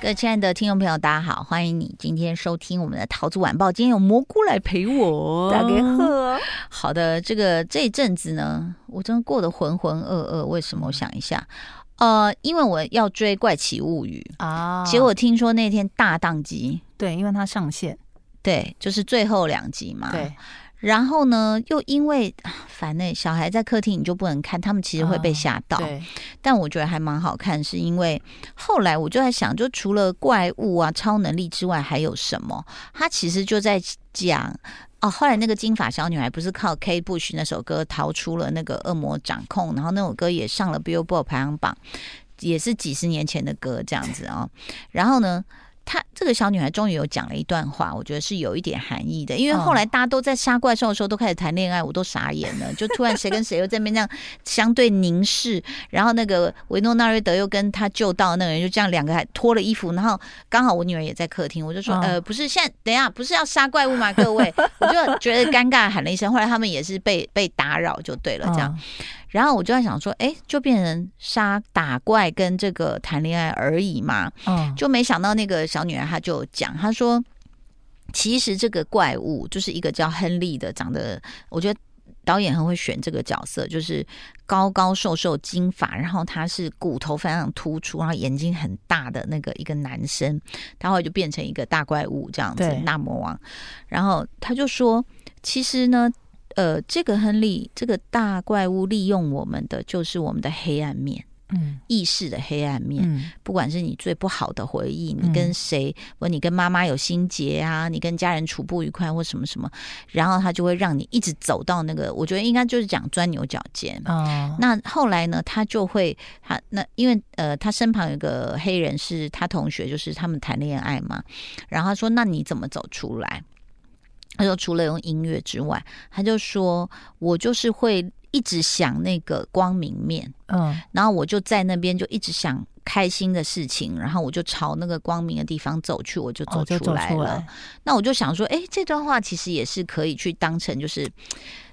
各位亲爱的听众朋友，大家好，欢迎你今天收听我们的桃子晚报。今天有蘑菇来陪我，大家好。好的，这个这一阵子呢，我真的过得浑浑噩噩。为什么？我想一下，呃，因为我要追《怪奇物语》啊，结果听说那天大宕机，对，因为它上线，对，就是最后两集嘛，对。然后呢，又因为烦呢，小孩在客厅你就不能看，他们其实会被吓到。对，但我觉得还蛮好看，是因为后来我就在想，就除了怪物啊、超能力之外，还有什么？他其实就在讲哦。后来那个金发小女孩不是靠 Kate Bush 那首歌逃出了那个恶魔掌控，然后那首歌也上了 Billboard 排行榜，也是几十年前的歌这样子啊、哦。然后呢？她这个小女孩终于有讲了一段话，我觉得是有一点含义的。因为后来大家都在杀怪兽的时候都开始谈恋爱，我都傻眼了。就突然谁跟谁又在那边这样相对凝视，然后那个维诺纳瑞德又跟他救到那个人，就这样两个还脱了衣服，然后刚好我女儿也在客厅，我就说呃不是，现在等一下不是要杀怪物吗？各位，我就觉得尴尬，喊了一声。后来他们也是被被打扰就对了，这样。然后我就在想说，哎，就变成杀打怪跟这个谈恋爱而已嘛。嗯，就没想到那个小女孩她就讲，她说，其实这个怪物就是一个叫亨利的，长得我觉得导演很会选这个角色，就是高高瘦瘦金发，然后他是骨头非常突出，然后眼睛很大的那个一个男生，他后来就变成一个大怪物这样子，大魔王。然后他就说，其实呢。呃，这个亨利这个大怪物利用我们的就是我们的黑暗面，嗯，意识的黑暗面，嗯，不管是你最不好的回忆，你跟谁，或你跟妈妈有心结啊，你跟家人处不愉快或什么什么，然后他就会让你一直走到那个，我觉得应该就是讲钻牛角尖。哦，那后来呢，他就会他那因为呃，他身旁有个黑人是他同学，就是他们谈恋爱嘛，然后他说，那你怎么走出来？他说：“除了用音乐之外，他就说我就是会一直想那个光明面，嗯，然后我就在那边就一直想开心的事情，然后我就朝那个光明的地方走去，我就走出来了。哦，那我就想说，哎，这段话其实也是可以去当成就是。”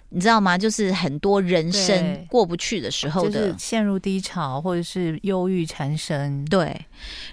你知道吗？就是很多人生过不去的时候的，就是陷入低潮或者是忧郁缠身。对，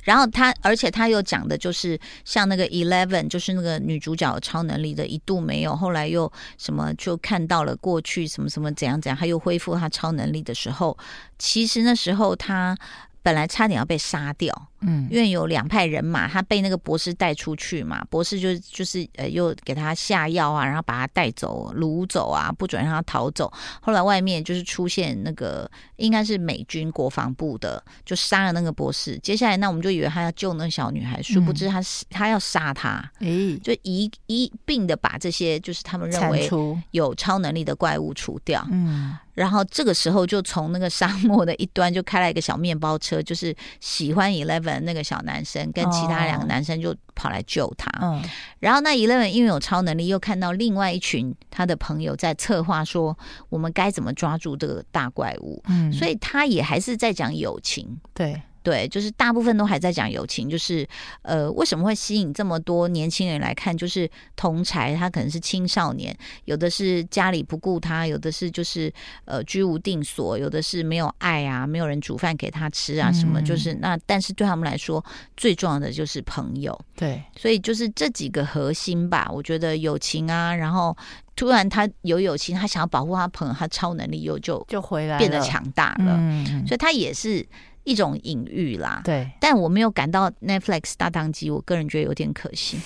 然后他，而且他又讲的就是像那个 Eleven，就是那个女主角超能力的一度没有，后来又什么就看到了过去什么什么怎样怎样，他又恢复他超能力的时候，其实那时候他。本来差点要被杀掉，嗯，因为有两派人马，他被那个博士带出去嘛，博士就就是呃又给他下药啊，然后把他带走掳走啊，不准让他逃走。后来外面就是出现那个应该是美军国防部的，就杀了那个博士。接下来那我们就以为他要救那个小女孩，殊不知他是他要杀他，哎，就一一并的把这些就是他们认为有超能力的怪物除掉，嗯。然后这个时候就从那个沙漠的一端就开了一个小面包车，就是喜欢 Eleven 那个小男生跟其他两个男生就跑来救他。嗯、然后那 Eleven 因为有超能力，又看到另外一群他的朋友在策划说我们该怎么抓住这个大怪物。嗯，所以他也还是在讲友情。对。对，就是大部分都还在讲友情，就是呃，为什么会吸引这么多年轻人来看？就是同才，他可能是青少年，有的是家里不顾他，有的是就是呃居无定所，有的是没有爱啊，没有人煮饭给他吃啊，什么就是那，但是对他们来说，最重要的就是朋友。对，所以就是这几个核心吧，我觉得友情啊，然后突然他有友情，他想要保护他朋友，他超能力又就就回来变得强大了，嗯，所以他也是。一种隐喻啦，对，但我没有感到 Netflix 大当机，我个人觉得有点可惜，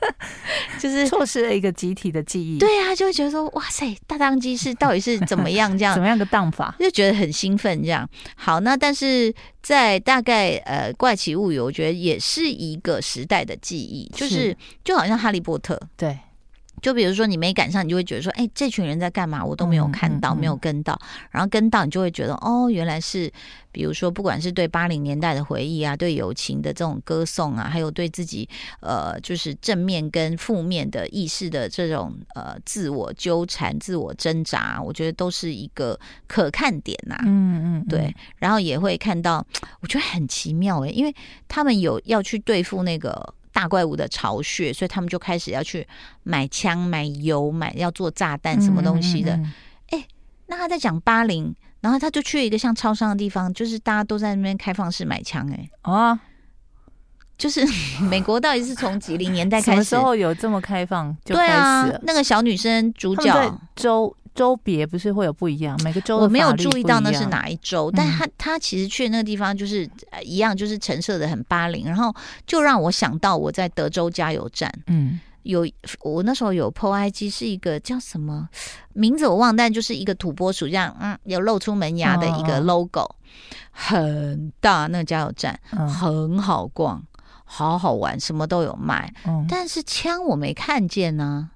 就是错失了一个集体的记忆。对啊，就会觉得说，哇塞，大当机是到底是怎么样这样，怎么样的当法，就觉得很兴奋这样。好，那但是在大概呃怪奇物语，我觉得也是一个时代的记忆，就是。就好像哈利波特，对。就比如说你没赶上，你就会觉得说，哎，这群人在干嘛？我都没有看到，嗯嗯嗯、没有跟到。然后跟到，你就会觉得，哦，原来是，比如说，不管是对八零年代的回忆啊，对友情的这种歌颂啊，还有对自己呃，就是正面跟负面的意识的这种呃自我纠缠、自我挣扎，我觉得都是一个可看点呐、啊。嗯，嗯嗯，对。然后也会看到，我觉得很奇妙哎，因为他们有要去对付那个。大怪物的巢穴，所以他们就开始要去买枪、买油、买要做炸弹什么东西的。哎、嗯嗯欸，那他在讲八零，然后他就去一个像超商的地方，就是大家都在那边开放式买枪。哎，哦，就是美国到底是从几零年代开始？什么时候有这么开放？就开始对啊，那个小女生主角周。州别不是会有不一样，每个州我没有注意到那是哪一州，但他他其实去那个地方就是一样，就是陈设的很巴零，然后就让我想到我在德州加油站，嗯，有我那时候有 PO IG 是一个叫什么名字我忘，但就是一个土拨鼠这样，嗯，有露出门牙的一个 logo，很大那个加油站，很好逛，好好玩，什么都有卖，但是枪我没看见呢。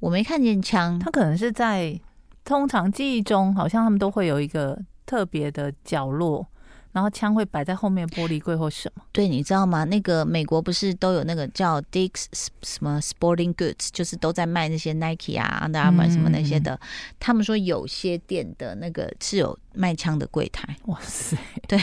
我没看见枪，他可能是在通常记忆中，好像他们都会有一个特别的角落，然后枪会摆在后面玻璃柜或什么。对，你知道吗？那个美国不是都有那个叫 Dick's 什么 Sporting Goods，就是都在卖那些 Nike 啊、Under Armour 什么那些的。嗯、他们说有些店的那个是有卖枪的柜台。哇塞！对，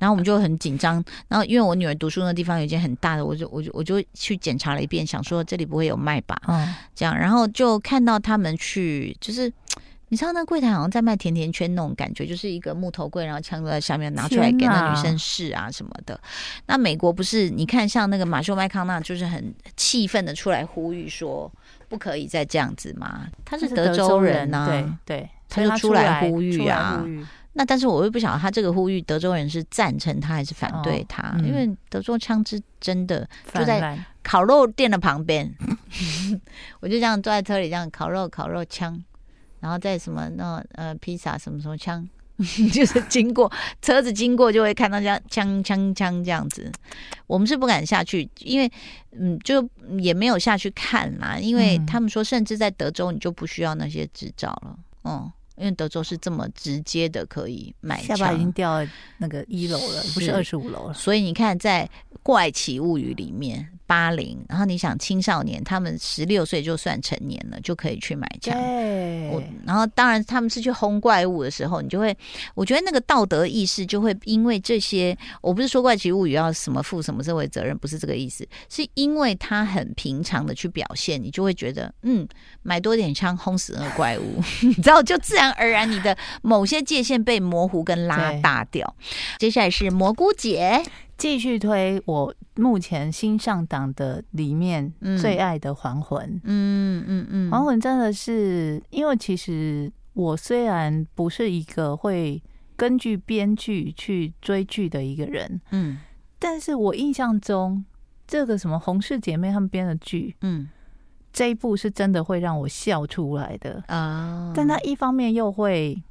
然后我们就很紧张。然后因为我女儿读书那地方有一间很大的，我就我就我就去检查了一遍，想说这里不会有卖吧？嗯，这样，然后就看到他们去，就是。你知道那柜台好像在卖甜甜圈那种感觉，就是一个木头柜，然后枪都在下面拿出来给那女生试啊什么的。那美国不是？你看像那个马修麦康纳，就是很气愤的出来呼吁说不可以再这样子嘛。他是德州人呐、啊，对对，他就出来呼吁啊。那但是我又不晓得他这个呼吁，德州人是赞成他还是反对他？哦嗯、因为德州枪支真的就在烤肉店的旁边，我就这样坐在车里这样烤肉，烤肉枪。然后在什么那呃披萨什么什么枪，就是经过车子经过就会看到这样枪枪枪这样子。我们是不敢下去，因为嗯就也没有下去看啦。因为他们说，甚至在德州你就不需要那些执照了。嗯，因为德州是这么直接的可以买枪。下巴已经掉那个一楼了，不是二十五楼了。所以你看，在《怪奇物语》里面。八零，然后你想青少年，他们十六岁就算成年了，就可以去买枪。我然后当然他们是去轰怪物的时候，你就会，我觉得那个道德意识就会因为这些，我不是说怪奇物语要什么负什么社会责任，不是这个意思，是因为他很平常的去表现，你就会觉得，嗯，买多点枪轰死那个怪物，你知道，就自然而然你的某些界限被模糊跟拉大掉。接下来是蘑菇姐。继续推我目前新上档的里面最爱的还魂，嗯嗯嗯，还魂真的是，因为其实我虽然不是一个会根据编剧去追剧的一个人，嗯，但是我印象中这个什么洪氏姐妹他们编的剧，嗯，这一部是真的会让我笑出来的。啊，但他一方面又会。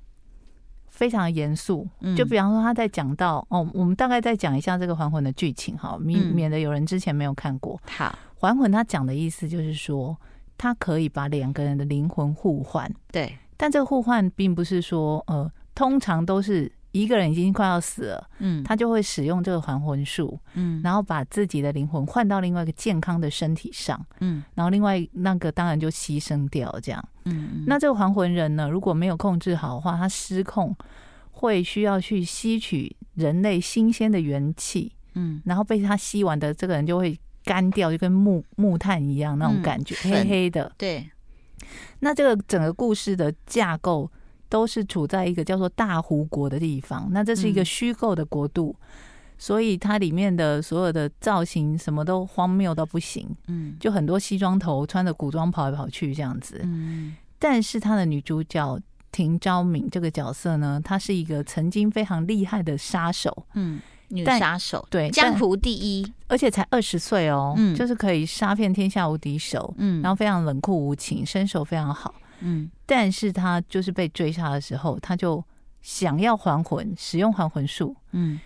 非常严肃，就比方说他在讲到、嗯、哦，我们大概再讲一下这个还魂的剧情哈，免免得有人之前没有看过。好，还魂他讲的意思就是说，他可以把两个人的灵魂互换。对，但这个互换并不是说呃，通常都是一个人已经快要死了，嗯，他就会使用这个还魂术，嗯，然后把自己的灵魂换到另外一个健康的身体上，嗯，然后另外那个当然就牺牲掉这样。嗯，那这个还魂人呢，如果没有控制好的话，他失控会需要去吸取人类新鲜的元气，嗯，然后被他吸完的这个人就会干掉，就跟木木炭一样那种感觉，嗯、黑黑的。对，那这个整个故事的架构都是处在一个叫做大湖国的地方，那这是一个虚构的国度。嗯所以它里面的所有的造型什么都荒谬到不行，嗯，就很多西装头穿着古装跑来跑去这样子，嗯，但是他的女主角廷昭敏这个角色呢，她是一个曾经非常厉害的杀手，嗯，女杀手，对，江湖第一，而且才二十岁哦，嗯，就是可以杀遍天下无敌手，嗯，然后非常冷酷无情，身手非常好，嗯，但是他就是被追杀的时候，他就想要还魂，使用还魂术，嗯。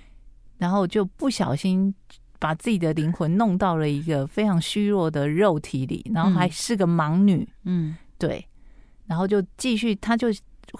然后就不小心把自己的灵魂弄到了一个非常虚弱的肉体里，然后还是个盲女，嗯，对，然后就继续，他就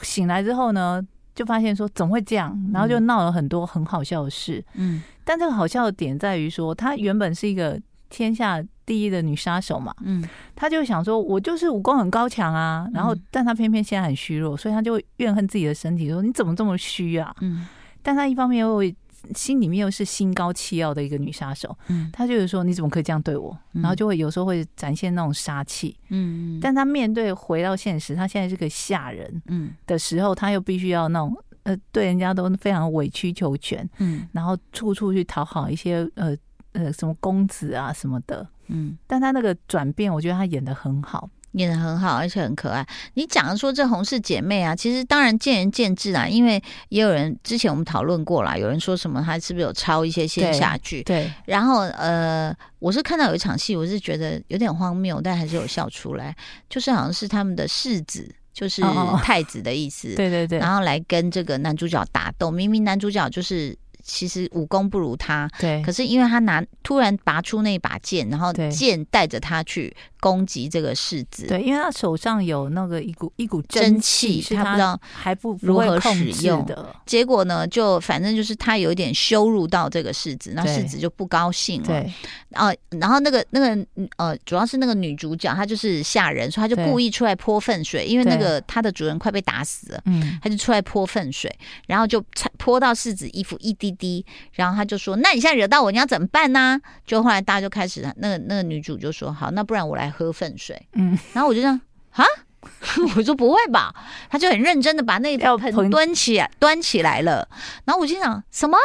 醒来之后呢，就发现说怎么会这样，然后就闹了很多很好笑的事，嗯，但这个好笑的点在于说，他原本是一个天下第一的女杀手嘛，嗯，她就想说，我就是武功很高强啊，然后但她偏偏现在很虚弱，所以她就会怨恨自己的身体，说你怎么这么虚啊，嗯，但她一方面又会。心里面又是心高气傲的一个女杀手，嗯，她就是说你怎么可以这样对我？然后就会有时候会展现那种杀气，嗯，但她面对回到现实，她现在是个下人，嗯。的时候，她又必须要那种呃对人家都非常委曲求全，嗯，然后处处去讨好一些呃呃什么公子啊什么的，嗯，但他那个转变，我觉得他演的很好。演的很好，而且很可爱。你讲的说这红氏姐妹啊，其实当然见仁见智啊，因为也有人之前我们讨论过啦，有人说什么她是不是有抄一些仙侠剧？对。然后呃，我是看到有一场戏，我是觉得有点荒谬，但还是有笑出来，就是好像是他们的世子，就是太子的意思。对对对。然后来跟这个男主角打斗，明明男主角就是。其实武功不如他，对。可是因为他拿突然拔出那把剑，然后剑带着他去攻击这个世子。对，因为他手上有那个一股一股真气，他不知道还不如何使用的。结果呢，就反正就是他有一点羞辱到这个世子，那世子就不高兴了。对。哦，然后那个那个呃，主要是那个女主角，她就是吓人，所以她就故意出来泼粪水，因为那个她的主人快被打死了，嗯，她就出来泼粪水，然后就泼到世子衣服一滴。滴，然后她就说：“那你现在惹到我，你要怎么办呢？”就后来大家就开始，那个那个女主就说：“好，那不然我来喝粪水。”嗯，然后我就这样啊，我说不会吧？他就很认真的把那盆端起来端起来了，然后我就想什么？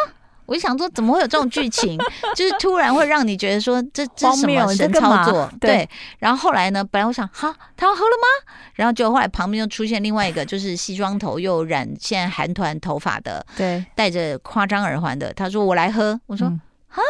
我就想说，怎么会有这种剧情？就是突然会让你觉得说，这这是什么神操作？对。然后后来呢？本来我想，哈，他要喝了吗？然后就后来旁边又出现另外一个，就是西装头又染现在韩团头发的，对，戴着夸张耳环的。他说：“我来喝。”我说：“哈。”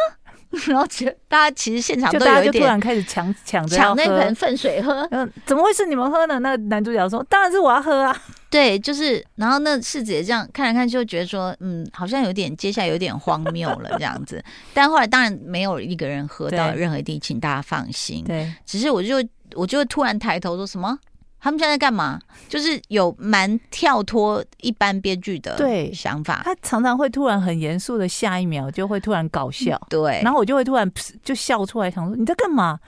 然后其实大家其实现场都有一点就突然开始抢抢着抢那盆粪水喝，嗯，怎么会是你们喝呢？那个男主角说：“当然是我要喝啊。”对，就是，然后那世子也这样看来看去，就觉得说，嗯，好像有点接下来有点荒谬了这样子。但后来当然没有一个人喝到任何一滴，请大家放心。对，只是我就我就突然抬头说什么？他们现在在干嘛？就是有蛮跳脱一般编剧的对想法。他常常会突然很严肃的，下一秒就会突然搞笑。对，然后我就会突然就笑出来，想说你在干嘛？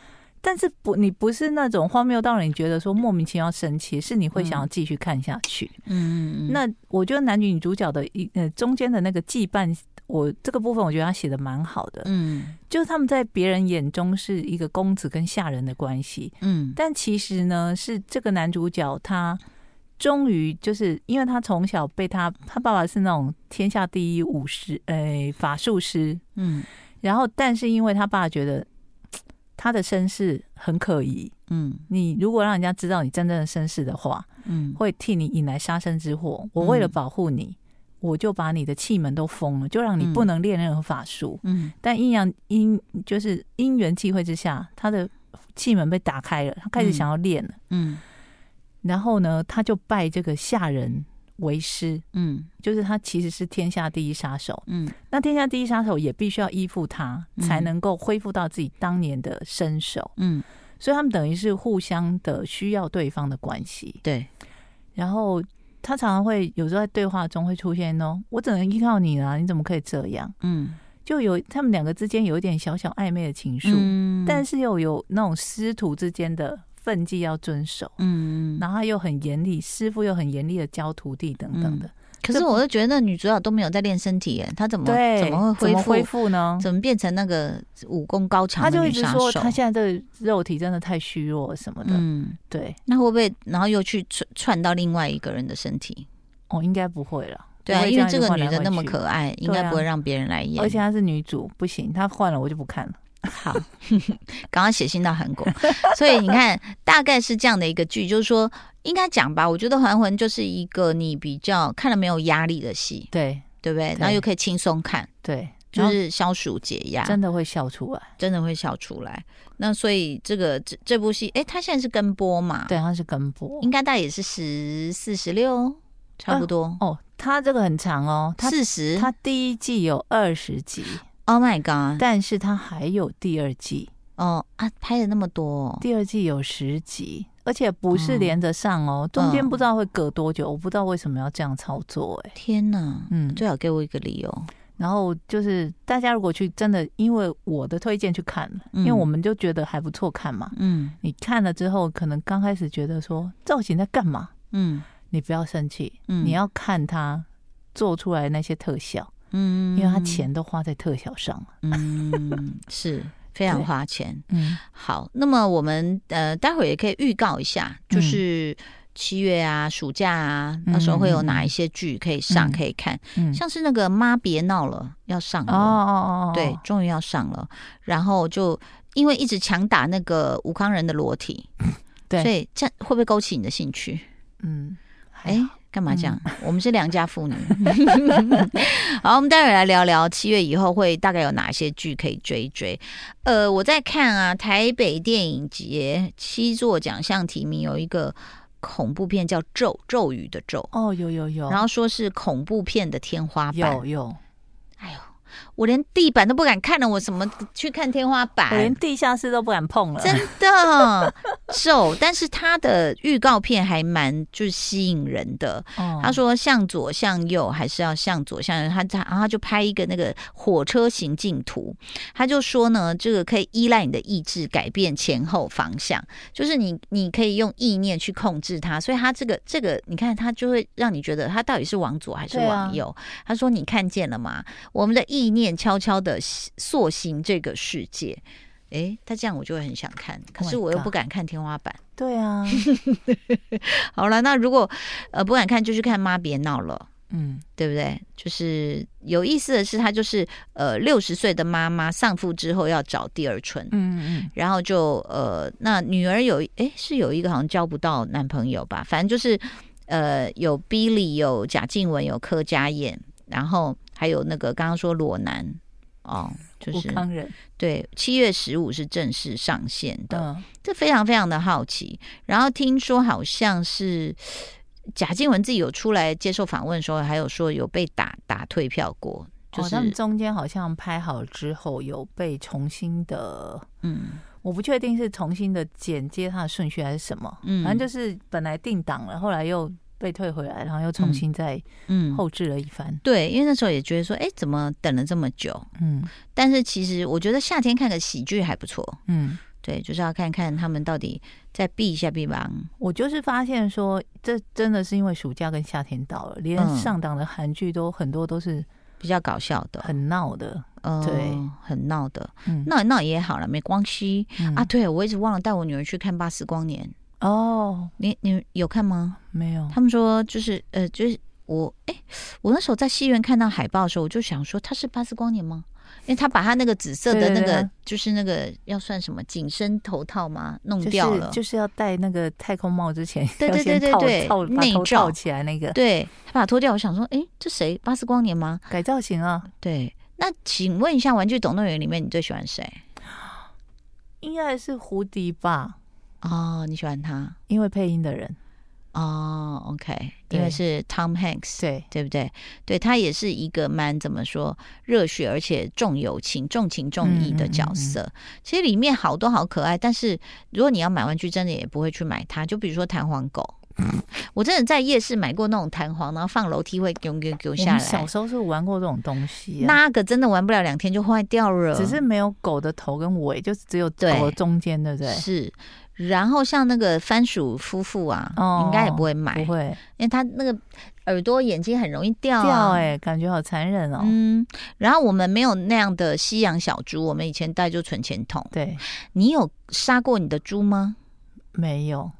但是不，你不是那种荒谬到你觉得说莫名其妙生气，是你会想要继续看下去。嗯，那我觉得男女女主角的一呃中间的那个羁绊。我这个部分我觉得他写的蛮好的，嗯，就是他们在别人眼中是一个公子跟下人的关系，嗯，但其实呢，是这个男主角他终于就是因为他从小被他他爸爸是那种天下第一武师，诶，法术师，嗯，然后但是因为他爸觉得他的身世很可疑，嗯，你如果让人家知道你真正的身世的话，嗯，会替你引来杀身之祸，我为了保护你。我就把你的气门都封了，就让你不能练任何法术。嗯，但阴阳因就是因缘际会之下，他的气门被打开了，他开始想要练了。嗯，然后呢，他就拜这个下人为师。嗯，就是他其实是天下第一杀手。嗯，那天下第一杀手也必须要依附他，才能够恢复到自己当年的身手。嗯，所以他们等于是互相的需要对方的关系。对，然后。他常常会有时候在对话中会出现哦，我只能依靠你了，你怎么可以这样？嗯，就有他们两个之间有一点小小暧昧的情愫，嗯，但是又有那种师徒之间的分际要遵守，嗯，然后他又很严厉，师傅又很严厉的教徒弟等等的。嗯可是我就觉得那女主角都没有在练身体耶，她怎么怎么会恢复恢复呢？怎么变成那个武功高强？她就一直说她现在这肉体真的太虚弱什么的。嗯，对。那会不会然后又去串串到另外一个人的身体？哦，应该不会了。对啊，因为这个女的那么可爱，应该不会让别人来演。而且她是女主，不行，她换了我就不看了。好，刚刚写信到韩国，所以你看，大概是这样的一个剧，就是说，应该讲吧。我觉得《还魂》就是一个你比较看了没有压力的戏，对对不对？然后又可以轻松看，对，就是消暑解压，真的会笑出来，真的会笑出来。那所以这个这这部戏，哎，它现在是跟播嘛？对，它是跟播，应该大概也是十四十六，差不多。哦，它这个很长哦，四十，它第一季有二十集。Oh my god！但是它还有第二季哦啊，拍了那么多，第二季有十集，而且不是连着上哦，中间不知道会隔多久，我不知道为什么要这样操作。哎，天哪！嗯，最好给我一个理由。然后就是大家如果去真的，因为我的推荐去看，因为我们就觉得还不错看嘛。嗯，你看了之后，可能刚开始觉得说造型在干嘛？嗯，你不要生气，嗯，你要看他做出来那些特效，嗯，因为他钱都花在特效上，嗯，是非常 花钱。嗯，好，那么我们呃待会儿也可以预告一下，就是。七月啊，暑假啊，那时候会有哪一些剧可以上可以看？嗯，像是那个妈别闹了要上了。哦哦哦，对，终于要上了。然后就因为一直强打那个吴康仁的裸体，对，所以这样会不会勾起你的兴趣？嗯，哎，干嘛这样？我们是良家妇女。好，我们待会来聊聊七月以后会大概有哪些剧可以追追。呃，我在看啊，台北电影节七座奖项提名有一个。恐怖片叫咒咒语的咒哦，有有有，然后说是恐怖片的天花板，有有，哎呦。我连地板都不敢看了，我怎么去看天花板？我连地下室都不敢碰了，真的咒。但是他的预告片还蛮就是吸引人的。哦、他说向左向右还是要向左向右，他他然后他就拍一个那个火车行进图，他就说呢，这个可以依赖你的意志改变前后方向，就是你你可以用意念去控制它，所以他这个这个你看他就会让你觉得他到底是往左还是往右。啊、他说你看见了吗？我们的意。意念悄悄的塑形这个世界，哎，他这样我就会很想看，可是我又不敢看天花板。Oh、对啊，好了，那如果呃不敢看，就去看妈别闹了，嗯，对不对？就是有意思的是，他就是呃六十岁的妈妈丧父之后要找第二春，嗯嗯，然后就呃那女儿有哎是有一个好像交不到男朋友吧，反正就是呃有 Billy 有贾静雯有柯佳燕，然后。还有那个刚刚说裸男哦，就是对，七月十五是正式上线的，嗯、这非常非常的好奇。然后听说好像是贾静雯自己有出来接受访问的时候，还有说有被打打退票过，就是、哦、他们中间好像拍好之后有被重新的，嗯，我不确定是重新的剪接它的顺序还是什么，嗯，反正就是本来定档了，后来又。被退回来，然后又重新再嗯后置了一番。嗯、对，因为那时候也觉得说，哎，怎么等了这么久？嗯，但是其实我觉得夏天看个喜剧还不错。嗯，对，就是要看看他们到底再避一下避吧。我就是发现说，这真的是因为暑假跟夏天到了，连上档的韩剧都很多都是比较搞笑的，很闹的。嗯、对，很闹的。嗯，闹闹也好了，没关系、嗯、啊。对，我一直忘了带我女儿去看《巴斯光年》。哦，你你有看吗？没有。他们说就是呃，就是我哎，我那时候在戏院看到海报的时候，我就想说他是巴斯光年吗？因为他把他那个紫色的那个，对对对，就是那个要算什么紧身头套吗？弄掉了，就是、就是要戴那个太空帽之前，对对对对对，内罩起来那个，对他把它脱掉，我想说，哎，这谁？巴斯光年吗？改造型啊。对，那请问一下，《玩具总动员》里面你最喜欢谁？应该是胡迪吧。哦，你喜欢他，因为配音的人哦，OK，因为是 Tom Hanks，对对不对？对，他也是一个蛮怎么说热血而且重友情、重情重义的角色。嗯嗯嗯、其实里面好多好可爱，但是如果你要买玩具，真的也不会去买它。就比如说弹簧狗，嗯、我真的在夜市买过那种弹簧，然后放楼梯会给给给下来。小时候是玩过这种东西、啊，那个真的玩不了两天就坏掉了。只是没有狗的头跟尾，就只有狗的中间，对不对？是。然后像那个番薯夫妇啊，哦、应该也不会买，不会，因为他那个耳朵眼睛很容易掉、啊、掉、欸，哎，感觉好残忍哦。嗯，然后我们没有那样的西洋小猪，我们以前带就存钱筒。对，你有杀过你的猪吗？没有，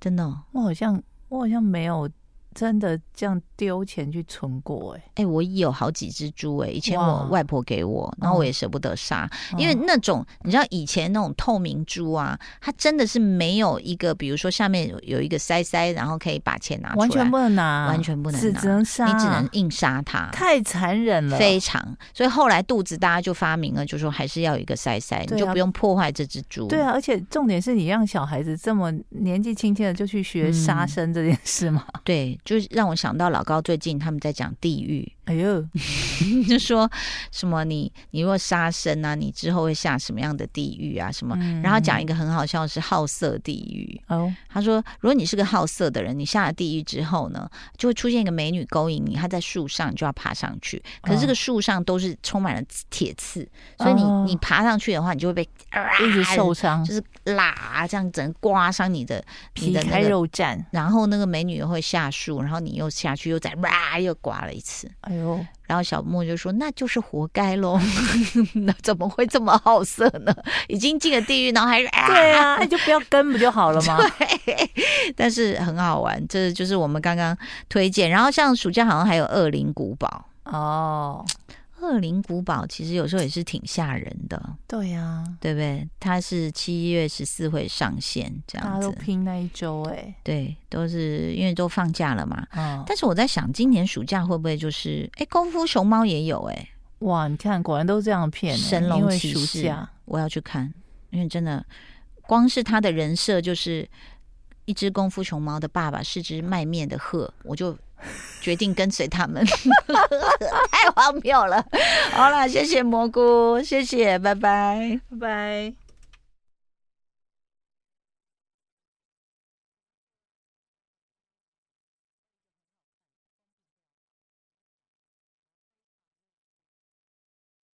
真的、哦，我好像我好像没有。真的这样丢钱去存过哎、欸、哎、欸，我有好几只猪哎、欸，以前我外婆给我，然后我也舍不得杀，哦、因为那种你知道以前那种透明猪啊，它真的是没有一个，比如说下面有有一个塞塞，然后可以把钱拿出来，完全不能拿，完全不能拿，只能杀，你只能硬杀它，太残忍了，非常。所以后来肚子大家就发明了，就说还是要有一个塞塞，啊、你就不用破坏这只猪。对啊，而且重点是你让小孩子这么年纪轻轻的就去学杀生这件事嘛、嗯，对，就是让我想到。老高最近他们在讲地狱，哎呦，就说什么你你若杀生啊，你之后会下什么样的地狱啊？什么？嗯、然后讲一个很好笑的是好色地狱哦。他说，如果你是个好色的人，你下了地狱之后呢，就会出现一个美女勾引你，她在树上，你就要爬上去。可是这个树上都是充满了铁刺，哦、所以你你爬上去的话，你就会被、呃、一直受伤，就是拉这样，整个刮伤你的皮开肉绽。然后那个美女又会下树，然后你又下去，又再哇又刮了一次。然后小莫就说：“那就是活该喽，那怎么会这么好色呢？已经进了地狱，然后还是……对啊，那就不要跟不就好了吗？对，但是很好玩，这就是我们刚刚推荐。然后像暑假好像还有恶灵古堡哦。”恶灵古堡其实有时候也是挺吓人的，对呀、啊，对不对？它是七月十四会上线，这样子。大家都拼那一周哎，对，都是因为都放假了嘛。嗯，但是我在想，今年暑假会不会就是哎，功夫熊猫也有哎？哇，你看，果然都这样骗。神龙骑士，我要去看，因为真的，光是他的人设就是一只功夫熊猫的爸爸是只卖面的鹤，我就。决定跟随他们，太荒谬了。好了，谢谢蘑菇，谢谢，拜拜，拜拜。